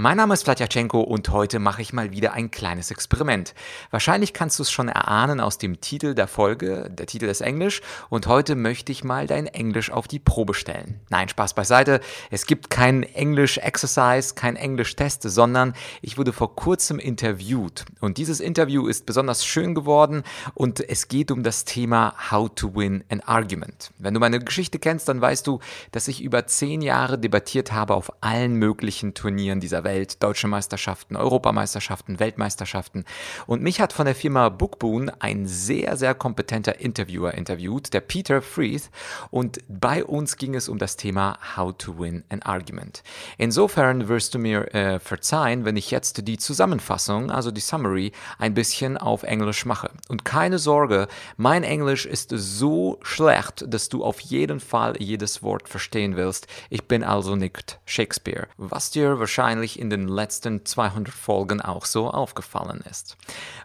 Mein Name ist Vladyachenko und heute mache ich mal wieder ein kleines Experiment. Wahrscheinlich kannst du es schon erahnen aus dem Titel der Folge. Der Titel ist Englisch und heute möchte ich mal dein Englisch auf die Probe stellen. Nein, Spaß beiseite. Es gibt kein Englisch-Exercise, kein Englisch-Test, sondern ich wurde vor kurzem interviewt. Und dieses Interview ist besonders schön geworden und es geht um das Thema How to Win an Argument. Wenn du meine Geschichte kennst, dann weißt du, dass ich über zehn Jahre debattiert habe auf allen möglichen Turnieren dieser Welt. Welt, deutsche Meisterschaften, Europameisterschaften, Weltmeisterschaften. Und mich hat von der Firma Bookboon ein sehr, sehr kompetenter Interviewer interviewt, der Peter Freeth. Und bei uns ging es um das Thema How to Win an Argument. Insofern wirst du mir äh, verzeihen, wenn ich jetzt die Zusammenfassung, also die Summary, ein bisschen auf Englisch mache. Und keine Sorge, mein Englisch ist so schlecht, dass du auf jeden Fall jedes Wort verstehen willst. Ich bin also nicht Shakespeare. Was dir wahrscheinlich in den letzten 200 Folgen auch so aufgefallen ist.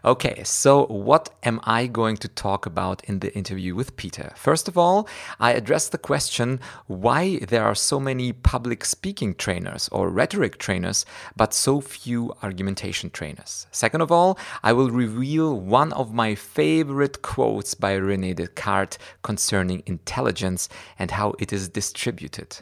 Okay, so what am I going to talk about in the interview with Peter? First of all, I address the question why there are so many public speaking trainers or rhetoric trainers, but so few argumentation trainers. Second of all, I will reveal one of my favorite quotes by Rene Descartes concerning intelligence and how it is distributed.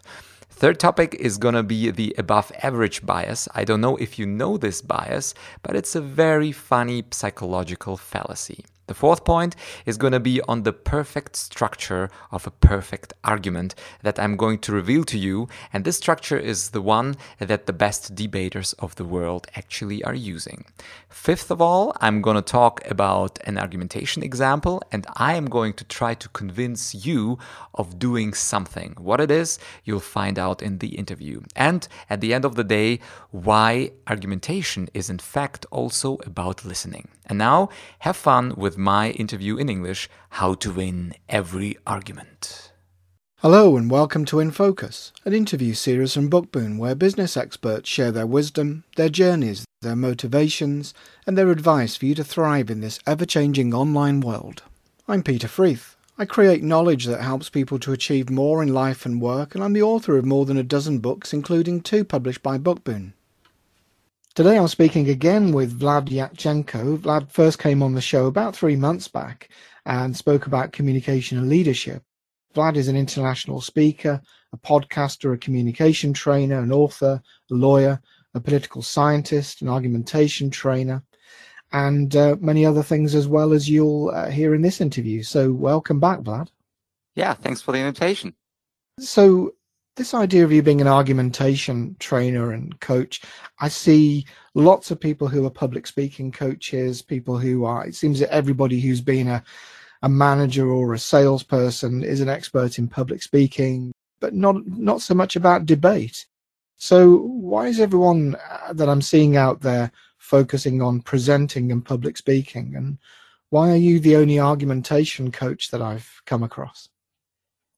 Third topic is going to be the above average bias. I don't know if you know this bias, but it's a very funny psychological fallacy. The fourth point is going to be on the perfect structure of a perfect argument that I'm going to reveal to you. And this structure is the one that the best debaters of the world actually are using. Fifth of all, I'm going to talk about an argumentation example and I am going to try to convince you of doing something. What it is, you'll find out in the interview. And at the end of the day, why argumentation is in fact also about listening. And now, have fun with my interview in English How to Win Every Argument. Hello, and welcome to In Focus, an interview series from Bookboon where business experts share their wisdom, their journeys, their motivations, and their advice for you to thrive in this ever changing online world. I'm Peter Freeth. I create knowledge that helps people to achieve more in life and work, and I'm the author of more than a dozen books, including two published by Bookboon. Today I'm speaking again with Vlad Jachtchenko. Vlad first came on the show about three months back and spoke about communication and leadership. Vlad is an international speaker, a podcaster, a communication trainer, an author, a lawyer, a political scientist, an argumentation trainer, and uh, many other things as well as you'll uh, hear in this interview. So welcome back, Vlad. Yeah, thanks for the invitation. So this idea of you being an argumentation trainer and coach, I see lots of people who are public speaking coaches, people who are, it seems that everybody who's been a, a manager or a salesperson is an expert in public speaking, but not, not so much about debate. So why is everyone uh, that I'm seeing out there focusing on presenting and public speaking? And why are you the only argumentation coach that I've come across?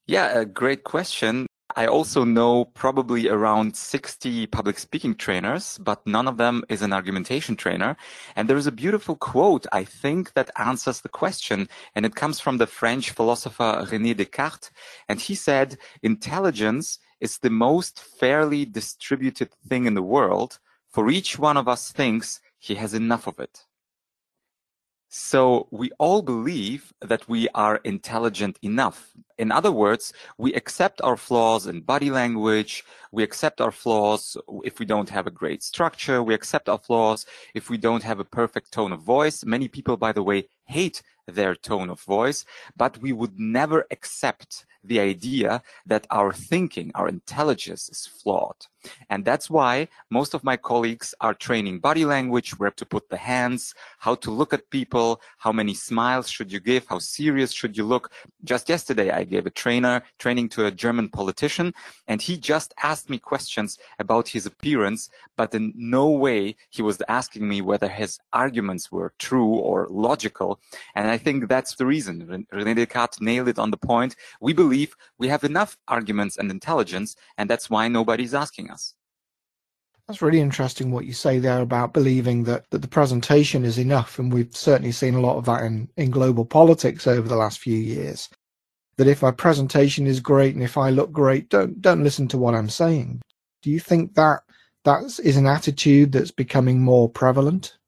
Yeah, a great question. I also know probably around 60 public speaking trainers, but none of them is an argumentation trainer. And there is a beautiful quote, I think, that answers the question. And it comes from the French philosopher René Descartes. And he said, intelligence is the most fairly distributed thing in the world. For each one of us thinks he has enough of it. So we all believe that we are intelligent enough. In other words, we accept our flaws in body language. We accept our flaws if we don't have a great structure. We accept our flaws if we don't have a perfect tone of voice. Many people, by the way, hate their tone of voice, but we would never accept the idea that our thinking, our intelligence is flawed. And that's why most of my colleagues are training body language, where to put the hands, how to look at people, how many smiles should you give, how serious should you look. Just yesterday, I gave a trainer training to a German politician, and he just asked me questions about his appearance, but in no way he was asking me whether his arguments were true or logical. And think that's the reason. René Descartes nailed it on the point. We believe we have enough arguments and intelligence, and that's why nobody's asking us. That's really interesting what you say there about believing that, that the presentation is enough. And we've certainly seen a lot of that in, in global politics over the last few years. that if my presentation is great and if I look great, don't don't listen to what I'm saying. Do you think that that is an attitude that's becoming more prevalent?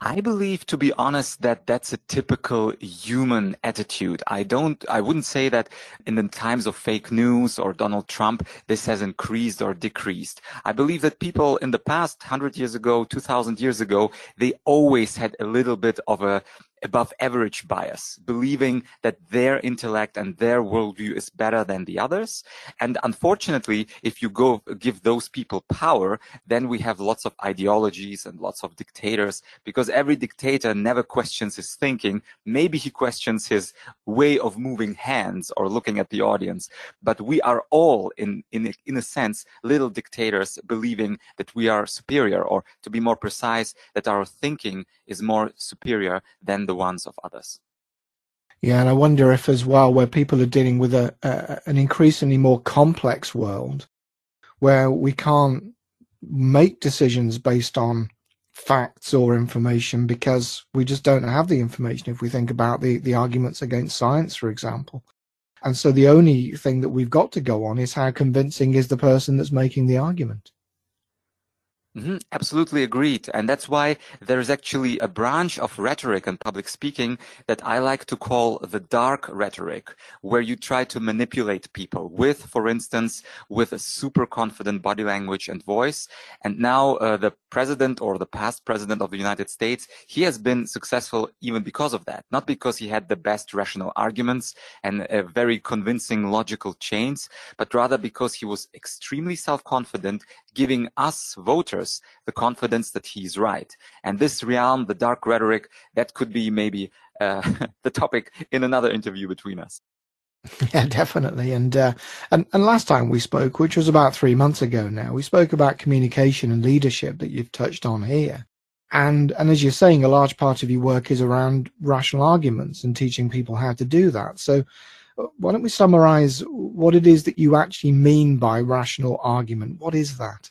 I believe, to be honest, that that's a typical human attitude. I don't, I wouldn't say that in the times of fake news or Donald Trump, this has increased or decreased. I believe that people in the past, 100 years ago, 2000 years ago, they always had a little bit of a above average bias, believing that their intellect and their worldview is better than the others. And unfortunately, if you go give those people power, then we have lots of ideologies and lots of dictators because every dictator never questions his thinking. Maybe he questions his way of moving hands or looking at the audience. But we are all in, in, in a sense, little dictators believing that we are superior or to be more precise, that our thinking is more superior than the the ones of others. Yeah, and I wonder if as well, where people are dealing with a, a an increasingly more complex world, where we can't make decisions based on facts or information because we just don't have the information if we think about the, the arguments against science, for example. And so the only thing that we've got to go on is how convincing is the person that's making the argument. Mm-hmm, absolutely agreed. And that's why there's actually a branch of rhetoric and public speaking that I like to call the dark rhetoric, where you try to manipulate people with, for instance, with a super confident body language and voice. And now uh, the president or the past president of the United States, he has been successful even because of that, not because he had the best rational arguments and a very convincing logical chains, but rather because he was extremely self-confident, giving us voters the confidence that he's right. And this realm, the dark rhetoric, that could be maybe uh, the topic in another interview between us. Yeah, definitely. And, uh, and and last time we spoke, which was about three months ago now, we spoke about communication and leadership that you've touched on here. And and as you're saying, a large part of your work is around rational arguments and teaching people how to do that. So uh, why don't we summarize what it is that you actually mean by rational argument? What is that?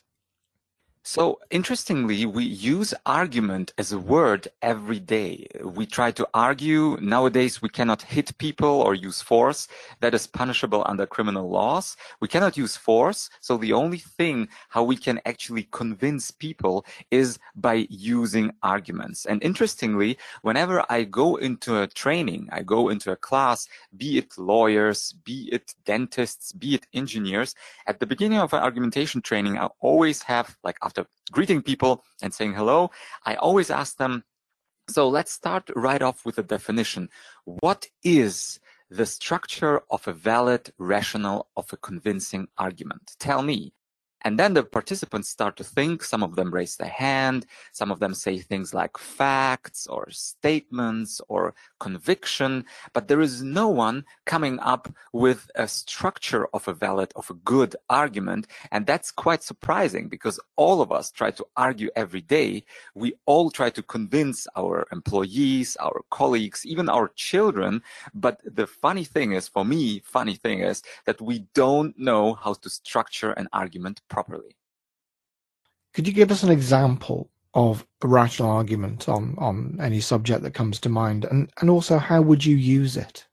So interestingly, we use argument as a word every day. We try to argue. Nowadays, we cannot hit people or use force. That is punishable under criminal laws. We cannot use force. So the only thing how we can actually convince people is by using arguments. And interestingly, whenever I go into a training, I go into a class, be it lawyers, be it dentists, be it engineers, at the beginning of an argumentation training, I always have like after greeting people and saying hello, I always ask them, so let's start right off with a definition. What is the structure of a valid, rational, of a convincing argument? Tell me. And then the participants start to think. Some of them raise their hand. Some of them say things like facts or statements or conviction. But there is no one coming up with a structure of a valid, of a good argument. And that's quite surprising because all of us try to argue every day. We all try to convince our employees, our colleagues, even our children. But the funny thing is, for me, funny thing is that we don't know how to structure an argument properly. Could you give us an example of a rational argument on, on any subject that comes to mind? And, and also, how would you use it?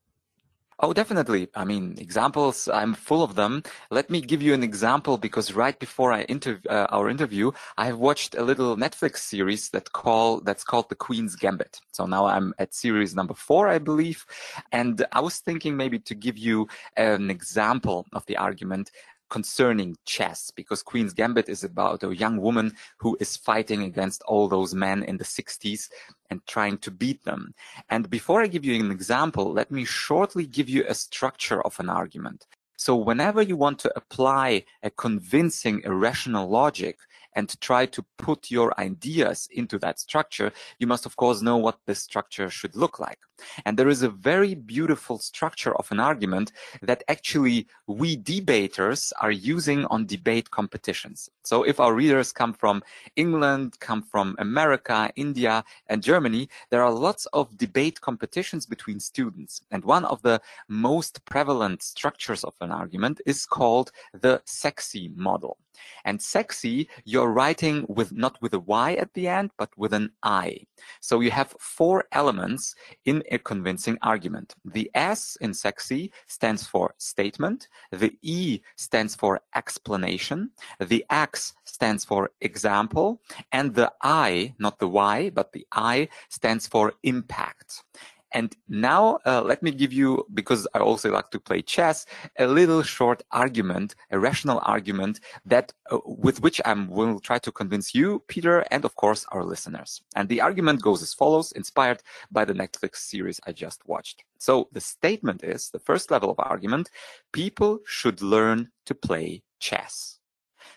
Oh, definitely. I mean, examples, I'm full of them. Let me give you an example because right before I inter- uh, our interview, I have watched a little Netflix series that call, that's called The Queen's Gambit. So now I'm at series number four, I believe. And I was thinking maybe to give you an example of the argument concerning chess because Queen's Gambit is about a young woman who is fighting against all those men in the 60s and trying to beat them. And before I give you an example, let me shortly give you a structure of an argument. So whenever you want to apply a convincing irrational logic, and try to put your ideas into that structure, you must of course know what this structure should look like. And there is a very beautiful structure of an argument that actually we debaters are using on debate competitions. So if our readers come from England, come from America, India, and Germany, there are lots of debate competitions between students. And one of the most prevalent structures of an argument is called the sexy model. And sexy, you're writing with not with a Y at the end, but with an I. So you have four elements in a convincing argument. The S in sexy stands for statement. The E stands for explanation. The X stands for example. And the I, not the Y, but the I stands for impact. And now uh, let me give you, because I also like to play chess, a little short argument, a rational argument that uh, with which I will try to convince you, Peter, and of course our listeners. And the argument goes as follows, inspired by the Netflix series I just watched. So the statement is the first level of argument, people should learn to play chess.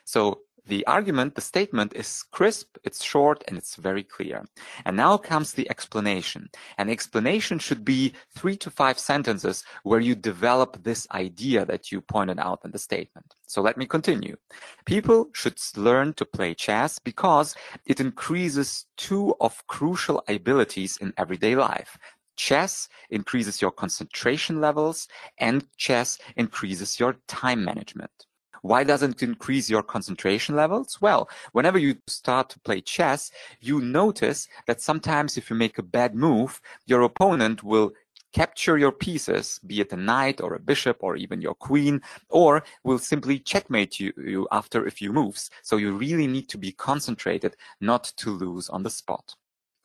So the argument, the statement is crisp, it's short, and it's very clear. And now comes the explanation. An explanation should be three to five sentences where you develop this idea that you pointed out in the statement. So let me continue. People should learn to play chess because it increases two of crucial abilities in everyday life. Chess increases your concentration levels and chess increases your time management. Why doesn't it increase your concentration levels? Well, whenever you start to play chess, you notice that sometimes if you make a bad move, your opponent will capture your pieces, be it a knight or a bishop or even your queen, or will simply checkmate you, you, after a few moves. So you really need to be concentrated not to lose on the spot.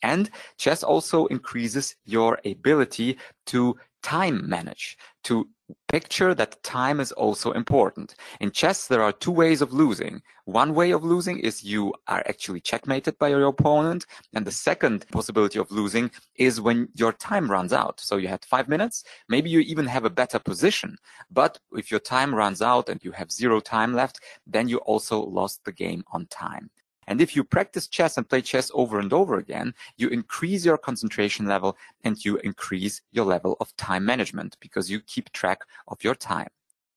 And chess also increases your ability to time manage, to picture that time is also important. In chess, there are two ways of losing. One way of losing is you are actually checkmated by your opponent. And the second possibility of losing is when your time runs out. So you had five minutes, maybe you even have a better position. But if your time runs out and you have zero time left, then you also lost the game on time. And if you practice chess and play chess over and over again, you increase your concentration level and you increase your level of time management because you keep track of your time.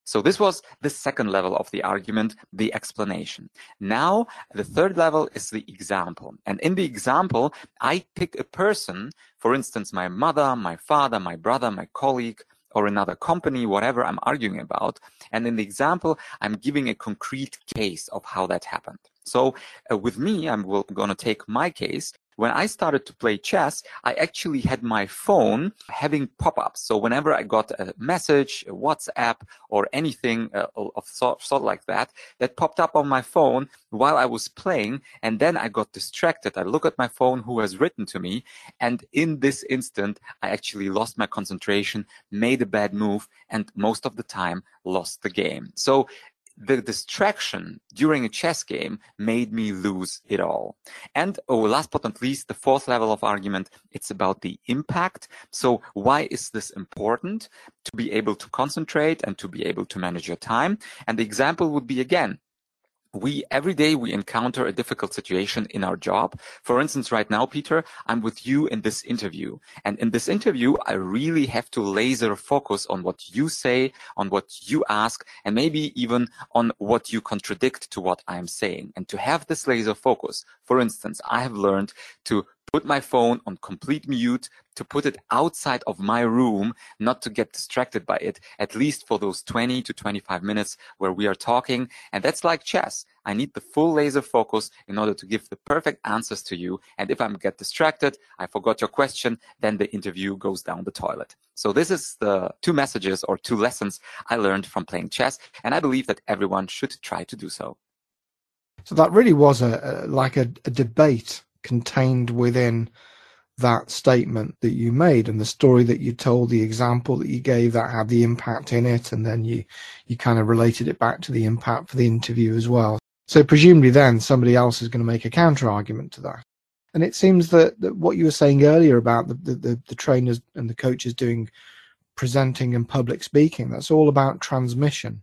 So this was the second level of the argument, the explanation. Now, the third level is the example. And in the example, I pick a person, for instance, my mother, my father, my brother, my colleague, or another company, whatever I'm arguing about. And in the example, I'm giving a concrete case of how that happened. So uh, with me, I'm going to take my case when I started to play chess, I actually had my phone having pop-ups. So whenever I got a message, a WhatsApp, or anything uh, of sort, sort like that, that popped up on my phone while I was playing, and then I got distracted. I look at my phone, who has written to me, and in this instant, I actually lost my concentration, made a bad move, and most of the time lost the game. So the distraction during a chess game made me lose it all. And oh, last but not least, the fourth level of argument, it's about the impact. So why is this important? To be able to concentrate and to be able to manage your time. And the example would be again, we every day we encounter a difficult situation in our job. For instance, right now, Peter, I'm with you in this interview. And in this interview, I really have to laser focus on what you say, on what you ask, and maybe even on what you contradict to what I'm saying. And to have this laser focus, for instance, I have learned to put my phone on complete mute, to put it outside of my room, not to get distracted by it, at least for those 20 to 25 minutes where we are talking. And that's like chess. I need the full laser focus in order to give the perfect answers to you. And if I get distracted, I forgot your question, then the interview goes down the toilet. So this is the two messages or two lessons I learned from playing chess. And I believe that everyone should try to do so. So that really was a, a like a, a debate contained within that statement that you made. And the story that you told the example that you gave that had the impact in it and then you you kind of related it back to the impact for the interview as well. So presumably then somebody else is going to make a counter argument to that. And it seems that, that what you were saying earlier about the, the, the trainers and the coaches doing presenting and public speaking that's all about transmission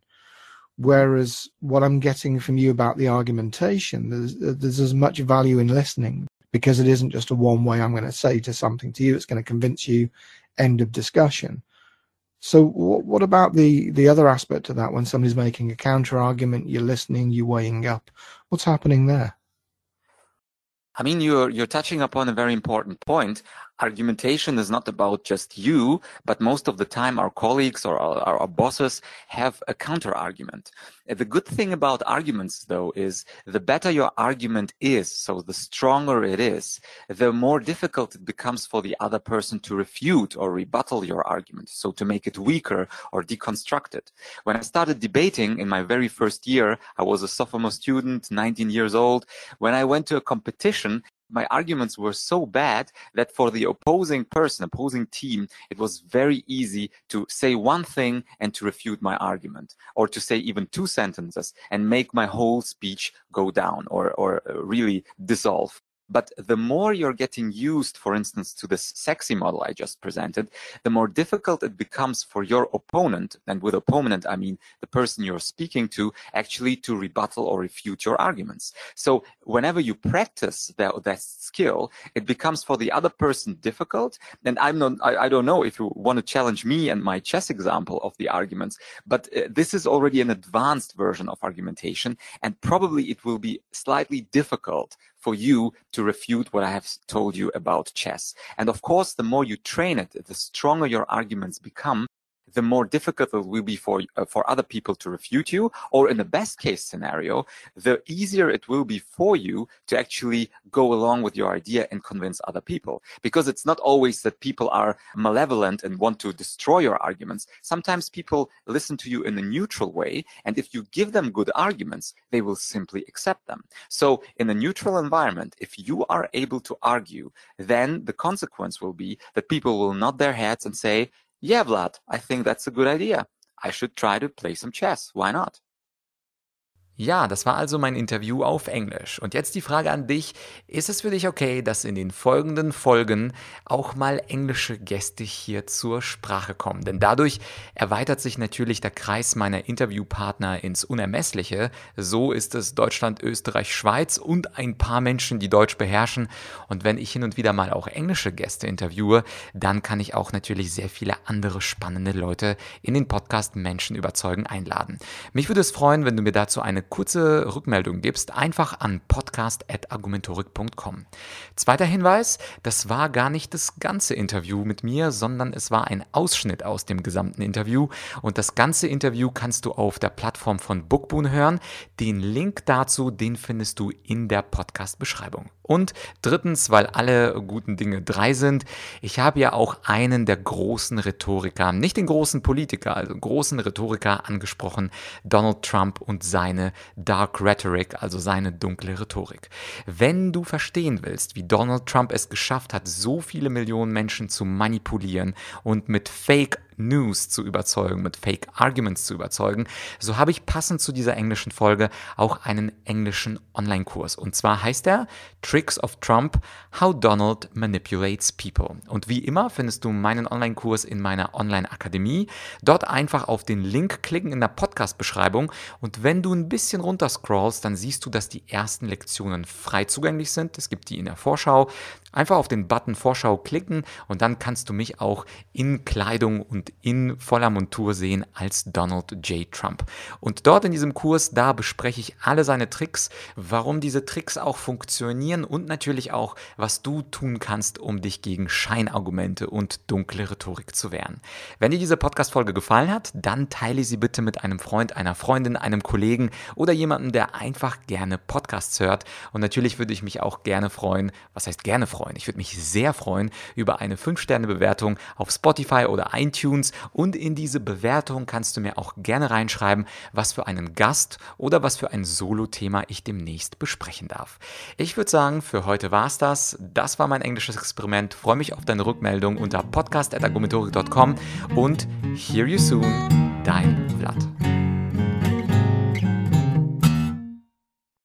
Whereas what I'm getting from you about the argumentation, there's, there's as much value in listening because it isn't just a one way I'm going to say to something to you. It's going to convince you. End of discussion. So what about the the other aspect of that? When somebody's making a counter argument, you're listening, you're weighing up. What's happening there? I mean, you're you're touching upon a very important point. Argumentation is not about just you, but most of the time our colleagues or our, our, bosses have a counter argument. Uh, the good thing about arguments though is the better your argument is, so the stronger it is, the more difficult it becomes for the other person to refute or rebuttal your argument, so to make it weaker or deconstruct it. When I started debating in my very first year, I was a sophomore student, 19 years old. When I went to a competition, my arguments were so bad that for the opposing person, opposing team, it was very easy to say one thing and to refute my argument, or to say even two sentences and make my whole speech go down or, or really dissolve. But the more you're getting used, for instance, to this sexy model I just presented, the more difficult it becomes for your opponent, and with opponent, I mean the person you're speaking to, actually to rebuttal or refute your arguments. So whenever you practice that, that skill, it becomes for the other person difficult. And I'm not, I, I don't know if you want to challenge me and my chess example of the arguments, but uh, this is already an advanced version of argumentation, and probably it will be slightly difficult for you to refute what I have told you about chess. And of course, the more you train it, the stronger your arguments become, the more difficult it will be for uh, for other people to refute you or in the best case scenario the easier it will be for you to actually go along with your idea and convince other people. Because it's not always that people are malevolent and want to destroy your arguments. Sometimes people listen to you in a neutral way and if you give them good arguments they will simply accept them. So in a neutral environment if you are able to argue then the consequence will be that people will nod their heads and say yeah, Vlad, I think that's a good idea. I should try to play some chess. Why not? Ja, das war also mein Interview auf Englisch. Und jetzt die Frage an dich, ist es für dich okay, dass in den folgenden Folgen auch mal englische Gäste hier zur Sprache kommen? Denn dadurch erweitert sich natürlich der Kreis meiner Interviewpartner ins Unermessliche. So ist es Deutschland, Österreich, Schweiz und ein paar Menschen, die Deutsch beherrschen. Und wenn ich hin und wieder mal auch englische Gäste interviewe, dann kann ich auch natürlich sehr viele andere spannende Leute in den Podcast Menschen überzeugen einladen. Mich würde es freuen, wenn du mir dazu eine kurze Rückmeldung gibst, einfach an podcast.argumentorik.com. Zweiter Hinweis, das war gar nicht das ganze Interview mit mir, sondern es war ein Ausschnitt aus dem gesamten Interview und das ganze Interview kannst du auf der Plattform von Bookboon hören. Den Link dazu, den findest du in der Podcast-Beschreibung. Und drittens, weil alle guten Dinge drei sind, ich habe ja auch einen der großen Rhetoriker, nicht den großen Politiker, also großen Rhetoriker angesprochen, Donald Trump und seine Dark Rhetoric, also seine dunkle Rhetorik. Wenn du verstehen willst, wie Donald Trump es geschafft hat, so viele Millionen Menschen zu manipulieren und mit Fake News zu überzeugen, mit Fake Arguments zu überzeugen, so habe ich passend zu dieser englischen Folge auch einen englischen Online-Kurs. Und zwar heißt er Tricks of Trump, How Donald Manipulates People. Und wie immer findest du meinen Online-Kurs in meiner Online-Akademie. Dort einfach auf den Link klicken in der Podcast-Beschreibung. Und wenn du ein bisschen runterscrollst, dann siehst du, dass die ersten Lektionen frei zugänglich sind. Es gibt die in der Vorschau. Einfach auf den Button Vorschau klicken und dann kannst du mich auch in Kleidung und in voller Montur sehen als Donald J. Trump. Und dort in diesem Kurs, da bespreche ich alle seine Tricks, warum diese Tricks auch funktionieren und natürlich auch, was du tun kannst, um dich gegen Scheinargumente und dunkle Rhetorik zu wehren. Wenn dir diese Podcast-Folge gefallen hat, dann teile sie bitte mit einem Freund, einer Freundin, einem Kollegen oder jemandem, der einfach gerne Podcasts hört. Und natürlich würde ich mich auch gerne freuen, was heißt gerne freuen? Freuen. Ich würde mich sehr freuen über eine 5-Sterne-Bewertung auf Spotify oder iTunes und in diese Bewertung kannst du mir auch gerne reinschreiben, was für einen Gast oder was für ein Solo-Thema ich demnächst besprechen darf. Ich würde sagen, für heute war es das. Das war mein englisches Experiment. freue mich auf deine Rückmeldung unter podcast.argumentorik.com und hear you soon, dein